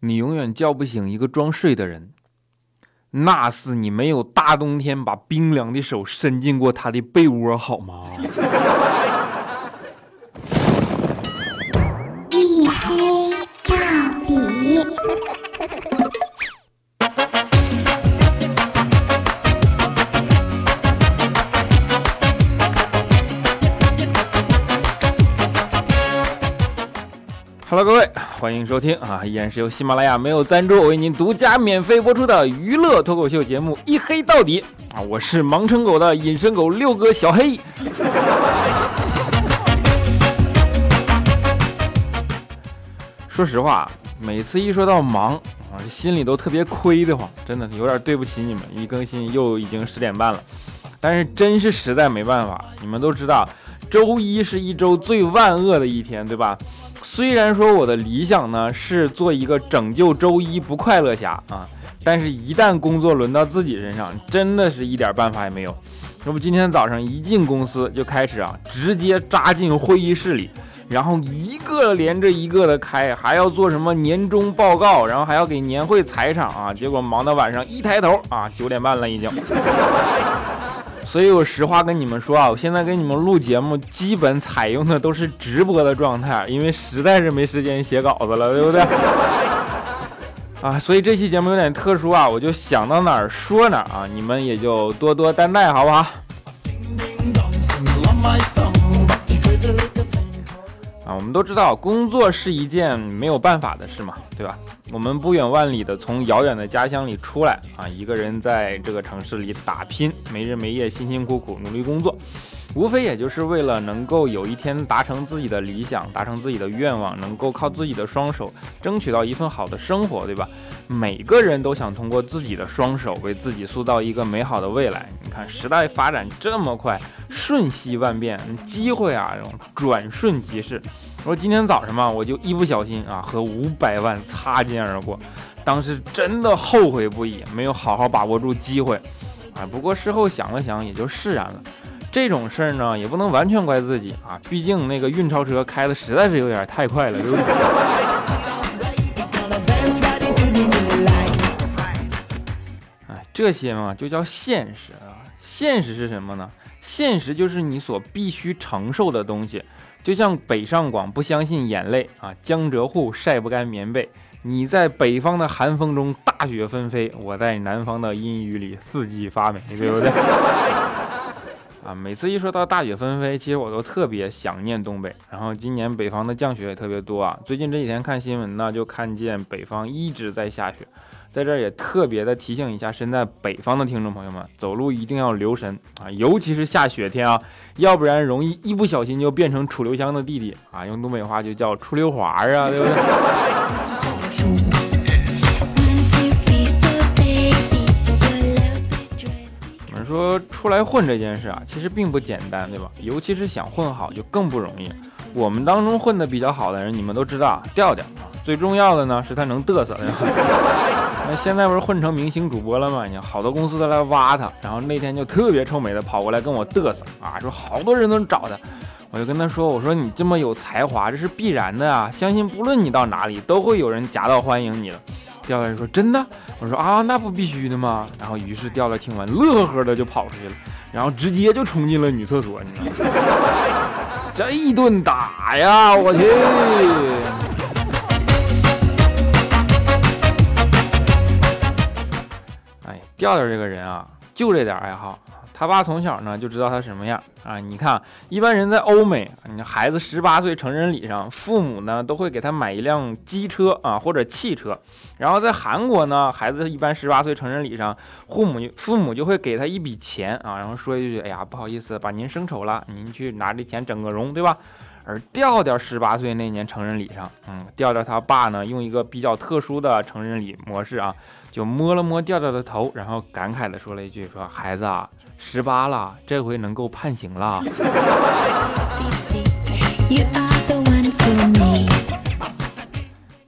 你永远叫不醒一个装睡的人，那是你没有大冬天把冰凉的手伸进过他的被窝，好吗？各位，欢迎收听啊，依然是由喜马拉雅没有赞助为您独家免费播出的娱乐脱口秀节目《一黑到底》啊，我是盲成狗的隐身狗六哥小黑。说实话，每次一说到忙啊，心里都特别亏得慌，真的有点对不起你们。一更新又已经十点半了，但是真是实在没办法。你们都知道，周一是一周最万恶的一天，对吧？虽然说我的理想呢是做一个拯救周一不快乐侠啊，但是一旦工作轮到自己身上，真的是一点办法也没有。那么，今天早上一进公司就开始啊，直接扎进会议室里，然后一个连着一个的开，还要做什么年终报告，然后还要给年会踩场啊，结果忙到晚上一抬头啊，九点半了已经。所以我实话跟你们说啊，我现在给你们录节目，基本采用的都是直播的状态，因为实在是没时间写稿子了，对不对？啊，所以这期节目有点特殊啊，我就想到哪儿说哪儿啊，你们也就多多担待，好不好？啊，我们都知道工作是一件没有办法的事嘛，对吧？我们不远万里的从遥远的家乡里出来啊，一个人在这个城市里打拼，没日没夜，辛辛苦苦努力工作，无非也就是为了能够有一天达成自己的理想，达成自己的愿望，能够靠自己的双手争取到一份好的生活，对吧？每个人都想通过自己的双手为自己塑造一个美好的未来。你看，时代发展这么快，瞬息万变，机会啊，转瞬即逝。说今天早上嘛，我就一不小心啊，和五百万擦肩而过，当时真的后悔不已，没有好好把握住机会。啊，不过事后想了想，也就释然了。这种事儿呢，也不能完全怪自己啊，毕竟那个运钞车开的实在是有点太快了，对不对？哎，这些嘛，就叫现实啊。现实是什么呢？现实就是你所必须承受的东西。就像北上广不相信眼泪啊，江浙沪晒不干棉被。你在北方的寒风中大雪纷飞，我在南方的阴雨里四季发霉，对不对？啊，每次一说到大雪纷飞，其实我都特别想念东北。然后今年北方的降雪也特别多啊。最近这几天看新闻呢，就看见北方一直在下雪。在这儿也特别的提醒一下身在北方的听众朋友们，走路一定要留神啊，尤其是下雪天啊，要不然容易一不小心就变成楚留香的弟弟啊，用东北话就叫出溜滑啊，对不对？说出来混这件事啊，其实并不简单，对吧？尤其是想混好就更不容易。我们当中混的比较好的人，你们都知道，调调，最重要的呢是他能嘚瑟。那现在不是混成明星主播了吗？你看好多公司都来挖他，然后那天就特别臭美的跑过来跟我嘚瑟啊，说好多人都找他。我就跟他说，我说你这么有才华，这是必然的啊，相信不论你到哪里，都会有人夹道欢迎你的。调调说真的？我说啊，那不必须的吗？然后于是调调听完，乐呵呵的就跑出去了，然后直接就冲进了女厕所，你知道吗？这一顿打呀，我去！哎，调调这个人啊，就这点爱好。他爸从小呢就知道他什么样啊？你看，一般人在欧美，你孩子十八岁成人礼上，父母呢都会给他买一辆机车啊或者汽车。然后在韩国呢，孩子一般十八岁成人礼上，父母父母就会给他一笔钱啊，然后说一句：“哎呀，不好意思，把您生丑了，您去拿这钱整个容，对吧？”而调调十八岁那年成人礼上，嗯，调调他爸呢用一个比较特殊的成人礼模式啊，就摸了摸调调的头，然后感慨的说了一句：“说孩子啊。”十八了，这回能够判刑了。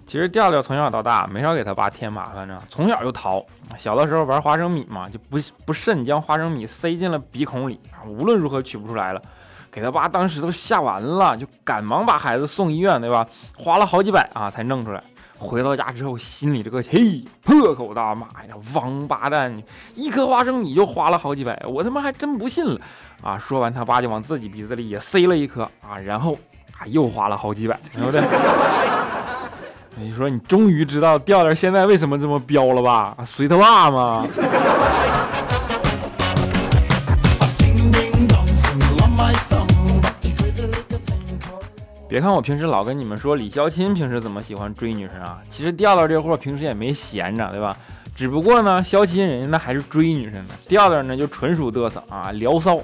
其实调调从小到大没少给他爸添麻烦呢，从小就淘。小的时候玩花生米嘛，就不不慎将花生米塞进了鼻孔里，无论如何取不出来了，给他爸当时都吓完了，就赶忙把孩子送医院，对吧？花了好几百啊才弄出来。回到家之后，心里这个气破口大骂呀！王八蛋，一颗花生你就花了好几百，我他妈还真不信了啊！说完，他爸就往自己鼻子里也塞了一颗啊，然后啊又花了好几百，对不对？你说你终于知道调调现在为什么这么彪了吧？随他爸吗？别看我平时老跟你们说李孝钦平时怎么喜欢追女生啊，其实调调这货平时也没闲着，对吧？只不过呢，孝钦人家那还是追女生的，调调呢就纯属嘚瑟啊，聊骚。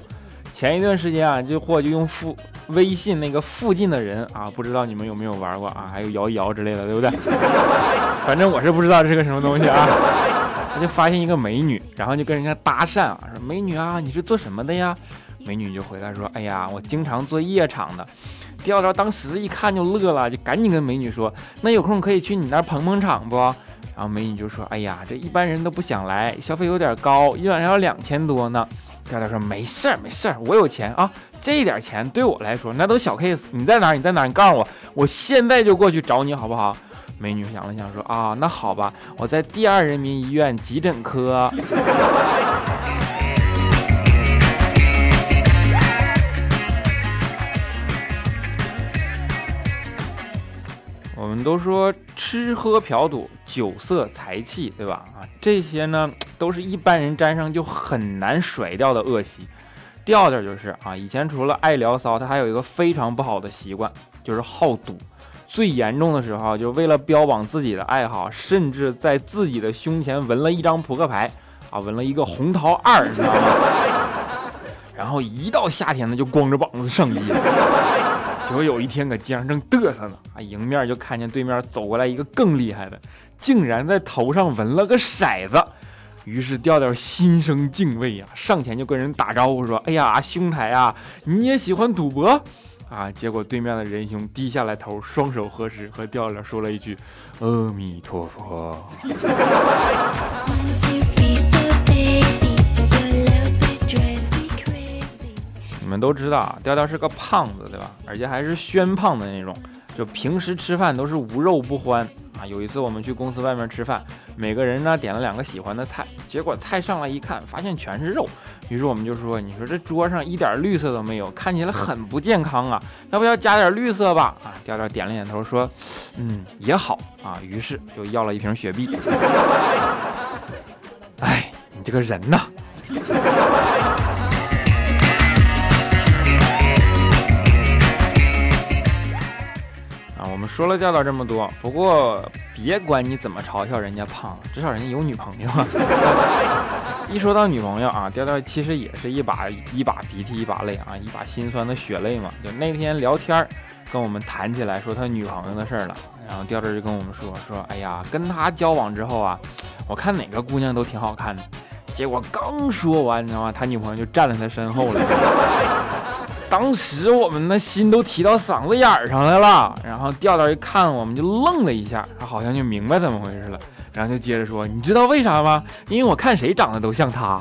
前一段时间啊，这货就用附微信那个附近的人啊，不知道你们有没有玩过啊？还有摇一摇之类的，对不对？反正我是不知道这是个什么东西啊。他就发现一个美女，然后就跟人家搭讪啊，说美女啊，你是做什么的呀？美女就回答说，哎呀，我经常做夜场的。调调当时一看就乐了，就赶紧跟美女说：“那有空可以去你那捧捧场不？”然后美女就说：“哎呀，这一般人都不想来，消费有点高，一晚上要两千多呢。”调调说：“没事儿，没事儿，我有钱啊，这点钱对我来说那都小 case。你在哪？你在哪？你告诉我，我现在就过去找你好不好？”美女想了想说：“啊，那好吧，我在第二人民医院急诊科。” 我们都说吃喝嫖赌酒色财气，对吧？啊，这些呢都是一般人沾上就很难甩掉的恶习。调调就是啊，以前除了爱聊骚，他还有一个非常不好的习惯，就是好赌。最严重的时候，就为了标榜自己的爱好，甚至在自己的胸前纹了一张扑克牌，啊，纹了一个红桃二，你知道吗？然后一到夏天呢，就光着膀子上街。结果有一天搁街上正嘚瑟呢，啊，迎面就看见对面走过来一个更厉害的，竟然在头上纹了个骰子。于是调调心生敬畏呀，上前就跟人打招呼说：“哎呀，兄台啊，你也喜欢赌博啊？”结果对面的仁兄低下来头，双手合十，和调调说了一句：“阿弥陀佛。” 你们都知道啊，调调是个胖子，对吧？而且还是宣胖的那种，就平时吃饭都是无肉不欢啊。有一次我们去公司外面吃饭，每个人呢点了两个喜欢的菜，结果菜上来一看，发现全是肉。于是我们就说：“你说这桌上一点绿色都没有，看起来很不健康啊，要不要加点绿色吧？”啊，调调点了点头说：“嗯，也好啊。”于是就要了一瓶雪碧。哎，你这个人呐！说了教导这么多，不过别管你怎么嘲笑人家胖，至少人家有女朋友。一说到女朋友啊，调调其实也是一把一把鼻涕一把泪啊，一把心酸的血泪嘛。就那天聊天跟我们谈起来说他女朋友的事儿了，然后调调就跟我们说说，哎呀，跟他交往之后啊，我看哪个姑娘都挺好看的。结果刚说完，你知道吗？他女朋友就站在他身后了。当时我们的心都提到嗓子眼儿上来了，然后调调一看，我们就愣了一下，他好像就明白怎么回事了，然后就接着说：“你知道为啥吗？因为我看谁长得都像他。”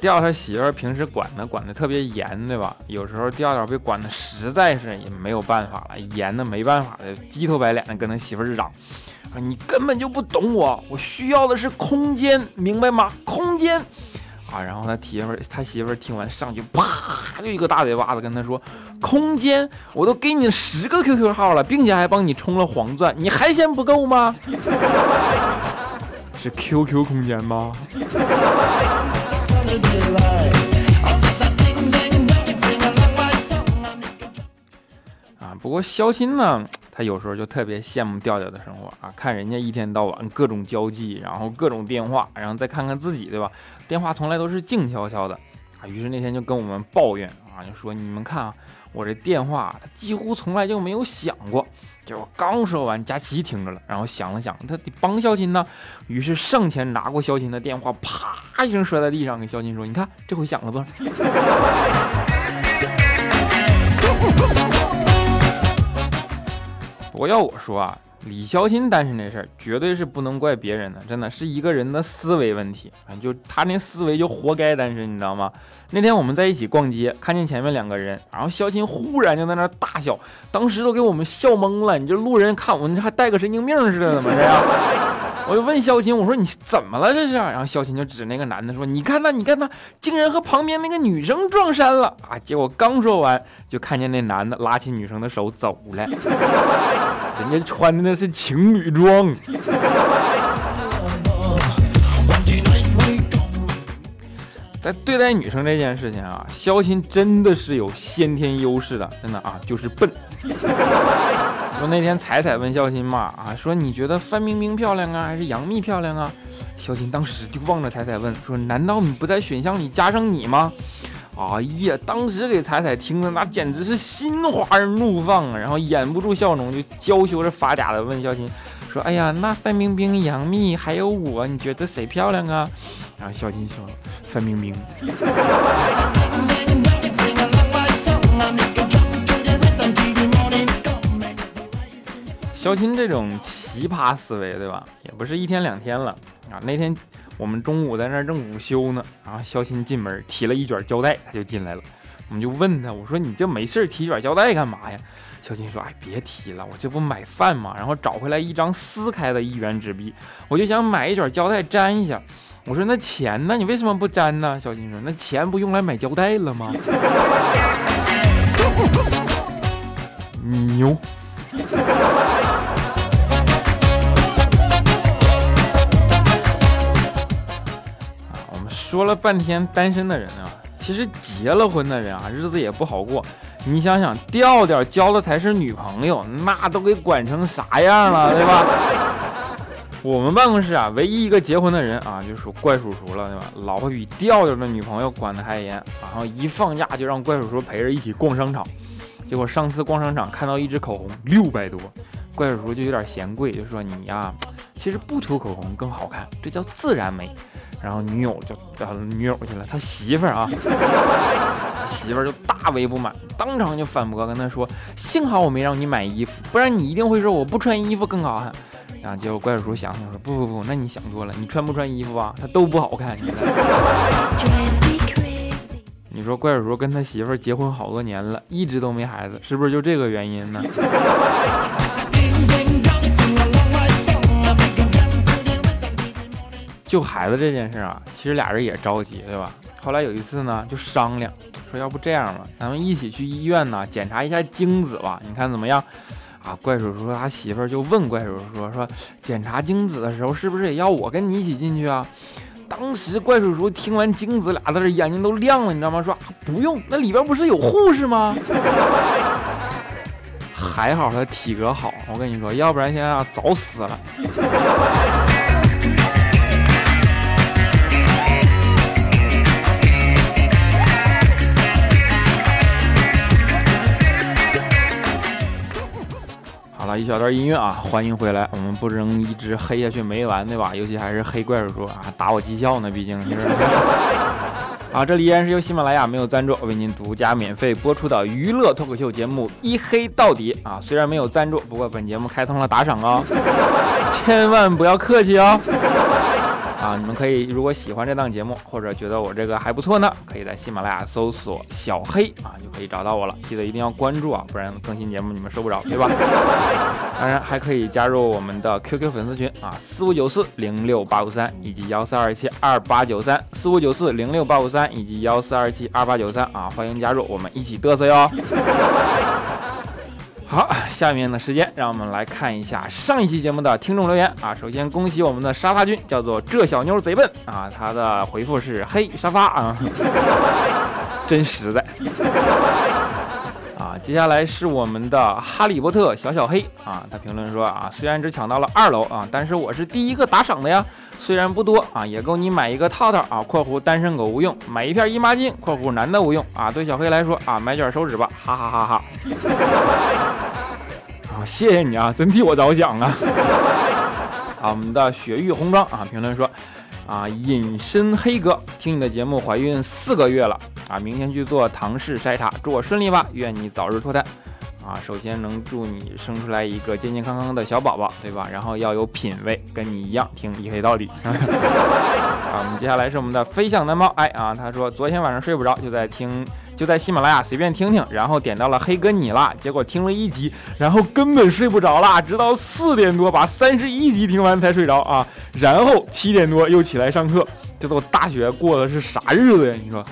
调他媳妇儿平时管他管的特别严，对吧？有时候调调被管的实在是也没有办法了，严的没办法的，鸡头白脸的跟他媳妇儿嚷：“你根本就不懂我，我需要的是空间，明白吗？空间。”啊！然后他媳妇儿，他媳妇儿听完上去，啪就一个大嘴巴子，跟他说：“空间，我都给你十个 QQ 号了，并且还帮你充了黄钻，你还嫌不够吗？是 QQ 空间吗？” 啊，不过肖鑫呢？他有时候就特别羡慕调调的生活啊，看人家一天到晚各种交际，然后各种电话，然后再看看自己，对吧？电话从来都是静悄悄的啊。于是那天就跟我们抱怨啊，就说你们看啊，我这电话他几乎从来就没有响过。结果刚说完，佳琪听着了，然后想了想，他得帮肖琴呢，于是上前拿过肖琴的电话，啪一声摔在地上，给肖琴说：“你看这回响了吧？” 不要我说啊，李潇钦单身这事儿，绝对是不能怪别人的，真的是一个人的思维问题啊！就他那思维就活该单身，你知道吗？那天我们在一起逛街，看见前面两个人，然后潇钦忽然就在那大笑，当时都给我们笑懵了。你这路人看我们，这还带个神经病似的，怎么这样？我就问肖琴，我说你怎么了这是？然后肖琴就指那个男的说：“你看他，你看他，竟然和旁边那个女生撞衫了啊！”结果刚说完，就看见那男的拉起女生的手走了，人家穿的那是情侣装。在对待女生这件事情啊，肖钦真的是有先天优势的，真的啊，就是笨。说那天彩彩问肖钦嘛啊，说你觉得范冰冰漂亮啊，还是杨幂漂亮啊？肖钦当时就望着彩彩问说，难道你不在选项里加上你吗？哎呀，当时给彩彩听的那简直是心花怒放啊，然后掩不住笑容，就娇羞着发嗲的问肖钦说，哎呀，那范冰冰、杨幂还有我，你觉得谁漂亮啊？然后肖钦说，范冰冰。肖钦这种奇葩思维，对吧？也不是一天两天了啊。那天我们中午在那儿正午休呢，然后肖钦进门提了一卷胶带，他就进来了。我们就问他，我说你这没事提卷胶带干嘛呀？小金说，哎，别提了，我这不买饭嘛，然后找回来一张撕开的一元纸币，我就想买一卷胶带粘一下。我说那钱呢？你为什么不粘呢？小金说，那钱不用来买胶带了吗？你 牛。啊，我们说了半天单身的人啊，其实结了婚的人啊，日子也不好过。你想想，调调交的才是女朋友，那都给管成啥样了，对吧？我们办公室啊，唯一一个结婚的人啊，就属怪叔叔了，对吧？老婆比调调的女朋友管得还严，然后一放假就让怪叔叔陪着一起逛商场。结果上次逛商场看到一支口红六百多，怪叔叔就有点嫌贵，就说你呀，其实不涂口红更好看，这叫自然美。然后女友就找女友去了，他媳妇儿啊，媳妇儿就大为不满，当场就反驳跟他说：“幸好我没让你买衣服，不然你一定会说我不穿衣服更好看。”然后结果怪叔叔想想说：“不不不，那你想多了，你穿不穿衣服啊，他都不好看。”你说怪叔叔跟他媳妇儿结婚好多年了，一直都没孩子，是不是就这个原因呢？就孩子这件事啊，其实俩人也着急，对吧？后来有一次呢，就商量说，要不这样吧，咱们一起去医院呢，检查一下精子吧，你看怎么样？啊，怪叔叔他媳妇儿就问怪叔叔说，说检查精子的时候，是不是也要我跟你一起进去啊？当时怪叔叔听完精子俩字，眼睛都亮了，你知道吗？说不用，那里边不是有护士吗？还好他体格好，我跟你说，要不然现在早死了。了一小段音乐啊，欢迎回来，我们不能一直黑下去没完，对吧？尤其还是黑怪叔叔啊，打我绩效呢，毕竟是。啊，这里依然是由喜马拉雅没有赞助为您独家免费播出的娱乐脱口秀节目《一黑到底》啊，虽然没有赞助，不过本节目开通了打赏哦，千万不要客气哦。啊，你们可以如果喜欢这档节目，或者觉得我这个还不错呢，可以在喜马拉雅搜索小黑啊，就可以找到我了。记得一定要关注啊，不然更新节目你们收不着，对吧？当然还可以加入我们的 QQ 粉丝群啊，四五九四零六八五三以及幺四二七二八九三，四五九四零六八五三以及幺四二七二八九三啊，欢迎加入，我们一起嘚瑟哟。好，下面的时间让我们来看一下上一期节目的听众留言。啊。首先恭喜我们的沙发君，叫做这小妞贼笨。啊，他的回复是嘿沙发。啊，真实在。啊。接下来是我们的哈利波特小小黑啊，他评论说啊，虽然只抢到了二楼啊，但是我是第一个打赏的呀，虽然不多啊，也够你买一个套套啊（括弧单身狗无用），买一片姨妈巾（括弧男的无用）啊。对小黑来说啊，买卷手指吧，哈哈哈哈。啊，谢谢你啊，真替我着想啊！啊，我们的雪域红妆啊，评论说啊，隐身黑哥，听你的节目怀孕四个月了啊，明天去做唐氏筛查，祝我顺利吧，愿你早日脱单。啊，首先能祝你生出来一个健健康康的小宝宝，对吧？然后要有品位，跟你一样听一黑到底。啊，我们接下来是我们的飞向南猫，哎啊，他说昨天晚上睡不着，就在听，就在喜马拉雅随便听听，然后点到了黑哥你啦，结果听了一集，然后根本睡不着啦，直到四点多把三十一集听完才睡着啊，然后七点多又起来上课，这都大学过的是啥日子呀？你说？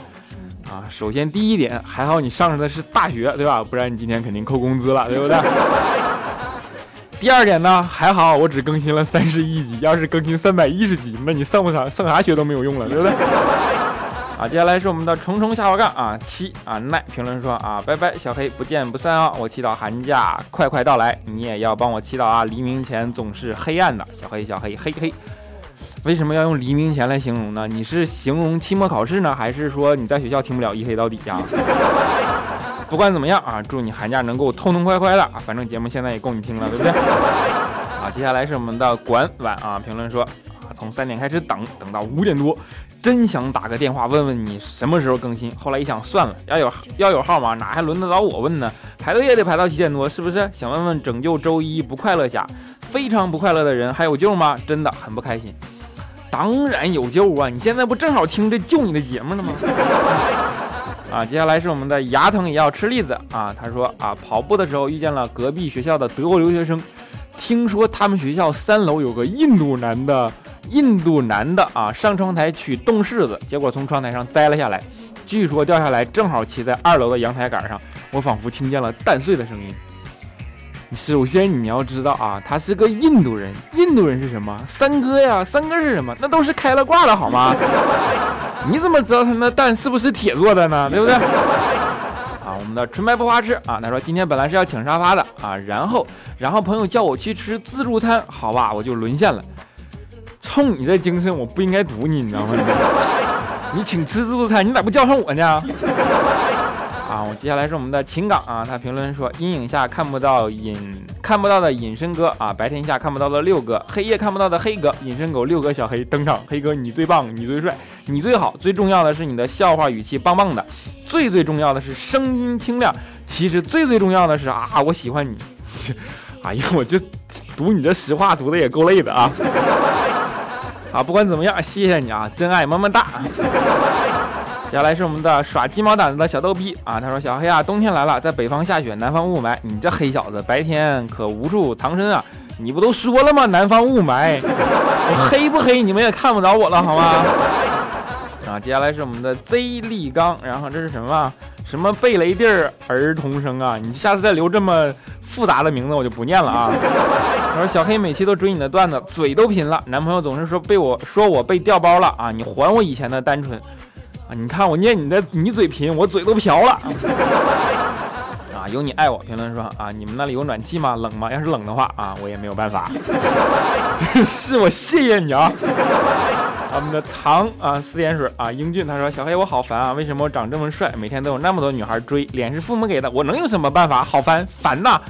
啊，首先第一点，还好你上的是大学，对吧？不然你今天肯定扣工资了，对不对？第二点呢，还好我只更新了三十一集，要是更新三百一十集，那你上不上上啥学都没有用了，对不对？啊，接下来是我们的虫虫下滑杠啊七啊奈评论说啊，拜拜小黑，不见不散啊！我祈祷寒假快快到来，你也要帮我祈祷啊！黎明前总是黑暗的，小黑小黑嘿嘿。为什么要用黎明前来形容呢？你是形容期末考试呢，还是说你在学校听不了一黑到底呀？不管怎么样啊，祝你寒假能够痛痛快快的啊！反正节目现在也够你听了，对不对？啊，接下来是我们的管晚啊，评论说啊，从三点开始等，等到五点多，真想打个电话问问你什么时候更新。后来一想，算了，要有要有号码，哪还轮得着我问呢？排队也得排到七点多，是不是？想问问拯救周一不快乐侠，非常不快乐的人还有救吗？真的很不开心。当然有救啊！你现在不正好听这救你的节目呢吗？啊，接下来是我们的牙疼也要吃栗子啊。他说啊，跑步的时候遇见了隔壁学校的德国留学生，听说他们学校三楼有个印度男的，印度男的啊，上窗台取冻柿子，结果从窗台上摘了下来，据说掉下来正好骑在二楼的阳台杆上，我仿佛听见了蛋碎的声音。首先你要知道啊，他是个印度人。印度人是什么？三哥呀，三哥是什么？那都是开了挂的好吗？你怎么知道他那蛋是不是铁做的呢？对不对？啊，我们的纯白不花痴啊，他说今天本来是要请沙发的啊，然后然后朋友叫我去吃自助餐，好吧，我就沦陷了。冲你这精神，我不应该堵你，你知道吗？你请吃自助餐，你咋不叫上我呢？我接下来是我们的秦港啊，他评论说：阴影下看不到隐看不到的隐身哥啊，白天下看不到的六哥，黑夜看不到的黑哥，隐身狗六哥小黑登场，黑哥你最棒，你最帅，你最好，最重要的是你的笑话语气棒棒的，最最重要的是声音清亮，其实最最重要的是啊，我喜欢你，哎呀，我就读你这实话读的也够累的啊，啊，不管怎么样，谢谢你啊，真爱么么哒。接下来是我们的耍鸡毛掸子的小逗逼啊，他说：“小黑啊，冬天来了，在北方下雪，南方雾霾，你这黑小子白天可无处藏身啊！你不都说了吗？南方雾霾，我黑不黑你们也看不着我了，好吗？”啊，接下来是我们的 Z 立刚，然后这是什么？什么贝雷蒂儿童声啊？你下次再留这么复杂的名字，我就不念了啊。他说：“小黑每期都追你的段子，嘴都贫了，男朋友总是说被我说我被调包了啊，你还我以前的单纯。”你看我念你的，你嘴贫，我嘴都瓢了。啊，有你爱我。评论说啊，你们那里有暖气吗？冷吗？要是冷的话啊，我也没有办法。是我谢谢你啊。我们的糖啊，四点水啊，英俊他说小黑我好烦啊，为什么我长这么帅，每天都有那么多女孩追，脸是父母给的，我能有什么办法？好烦，烦呐。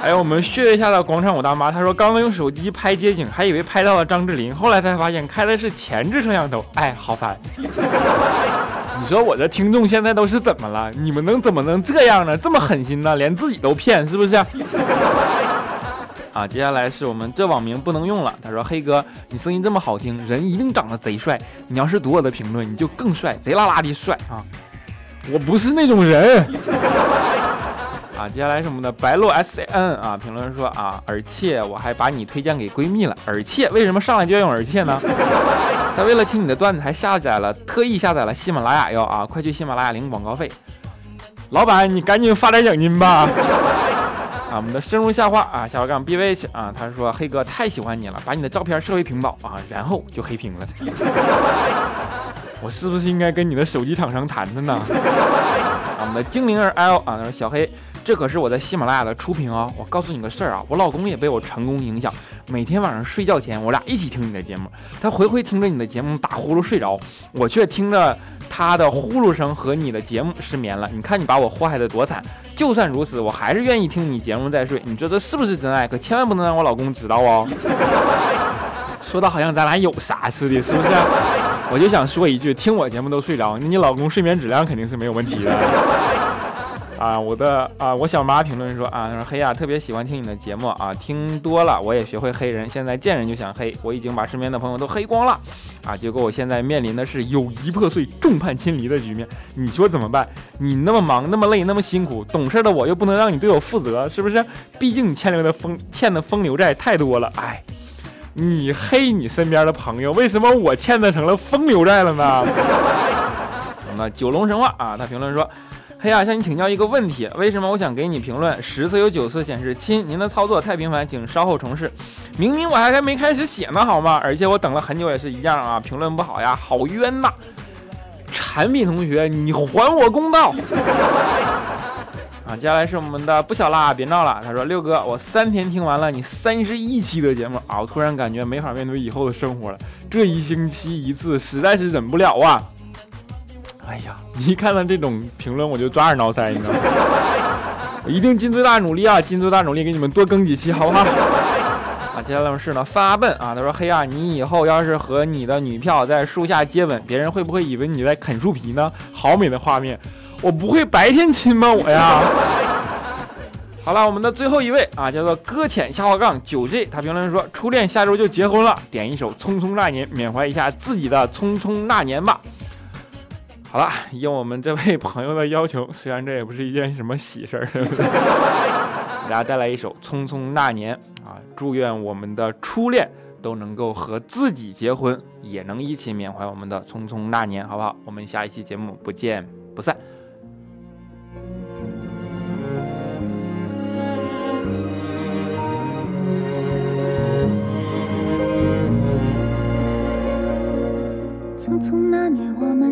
还有我们血月下的广场舞大妈，她说刚刚用手机拍街景，还以为拍到了张智霖，后来才发现开的是前置摄像头，哎，好烦！你说我这听众现在都是怎么了？你们能怎么能这样呢？这么狠心呢？连自己都骗，是不是？啊，接下来是我们这网名不能用了。他说黑哥，你声音这么好听，人一定长得贼帅。你要是读我的评论，你就更帅，贼拉拉的帅啊！我不是那种人。啊，接下来是我们的白鹿 S N 啊，评论说啊，而且我还把你推荐给闺蜜了，而且为什么上来就要用而且呢？他为了听你的段子还下载了，特意下载了喜马拉雅哟啊，快去喜马拉雅领广告费。老板，你赶紧发点奖金吧。啊，我们的深入下话啊，下滑杠 B V 去啊，他说黑哥太喜欢你了，把你的照片设为屏保啊，然后就黑屏了。我是不是应该跟你的手机厂商谈谈呢？啊，我们的精灵儿 L 啊，他说小黑。这可是我在喜马拉雅的初评哦！我告诉你个事儿啊，我老公也被我成功影响，每天晚上睡觉前，我俩一起听你的节目，他回回听着你的节目打呼噜睡着，我却听着他的呼噜声和你的节目失眠了。你看你把我祸害的多惨！就算如此，我还是愿意听你节目再睡。你说这是不是真爱？可千万不能让我老公知道哦！说的好像咱俩有啥似的，是不是？我就想说一句，听我节目都睡着，你老公睡眠质量肯定是没有问题的。啊，我的啊，我小妈评论说啊，说黑呀，特别喜欢听你的节目啊，听多了我也学会黑人，现在见人就想黑，我已经把身边的朋友都黑光了啊，结果我现在面临的是友谊破碎、众叛亲离的局面，你说怎么办？你那么忙、那么累、那么辛苦，懂事的我又不能让你对我负责，是不是？毕竟你欠留的风欠的风流债太多了，哎，你黑你身边的朋友，为什么我欠的成了风流债了呢？那九龙神话啊，他评论说。黑呀，向你请教一个问题，为什么我想给你评论？十次有九次显示亲，您的操作太频繁，请稍后重试。明明我还还没开始写呢，好吗？而且我等了很久也是一样啊，评论不好呀，好冤呐！产品同学，你还我公道！啊，接下来是我们的不小啦，别闹了。他说六哥，我三天听完了你三十一期的节目啊，我突然感觉没法面对以后的生活了，这一星期一次实在是忍不了啊。哎呀，一看到这种评论我就抓耳挠腮，你知道吗？我 一定尽最大努力啊，尽最大努力给你们多更几期，好不好？啊，接下来是呢，发笨啊，他说黑啊，你以后要是和你的女票在树下接吻，别人会不会以为你在啃树皮呢？好美的画面，我不会白天亲吗？我呀。好了，我们的最后一位啊，叫做搁浅下滑杠九 G，他评论说初恋下周就结婚了，点一首《匆匆那年》，缅怀一下自己的匆匆那年吧。好了，应我们这位朋友的要求，虽然这也不是一件什么喜事儿，给大家带来一首《匆匆那年》啊！祝愿我们的初恋都能够和自己结婚，也能一起缅怀我们的匆匆那年，好不好？我们下一期节目不见不散。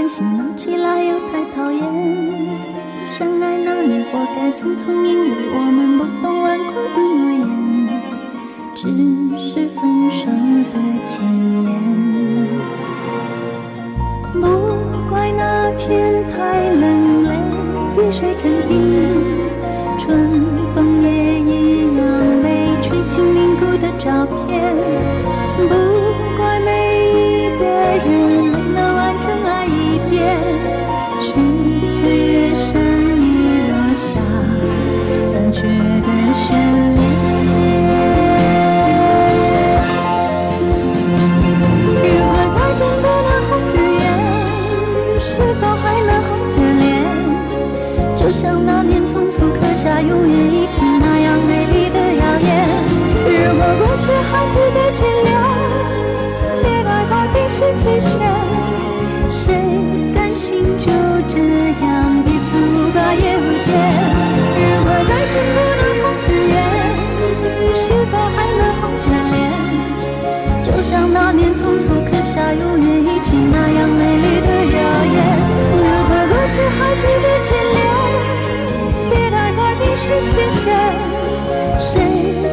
欢喜，闹起来又太讨厌。相爱那年，活该匆匆，因为我们不懂顽固的诺言，只是分手的前也无解。如果再见不能红着眼，是否还能红着脸？就像那年匆匆刻下永远一起那样美丽的谣言。如果过去还值得眷恋，别太快冰释前嫌，谁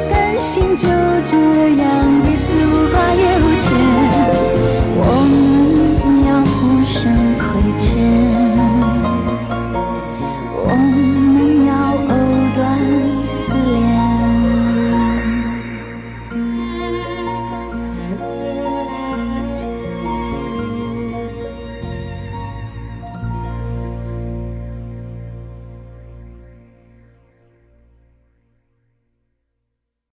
甘心就这样？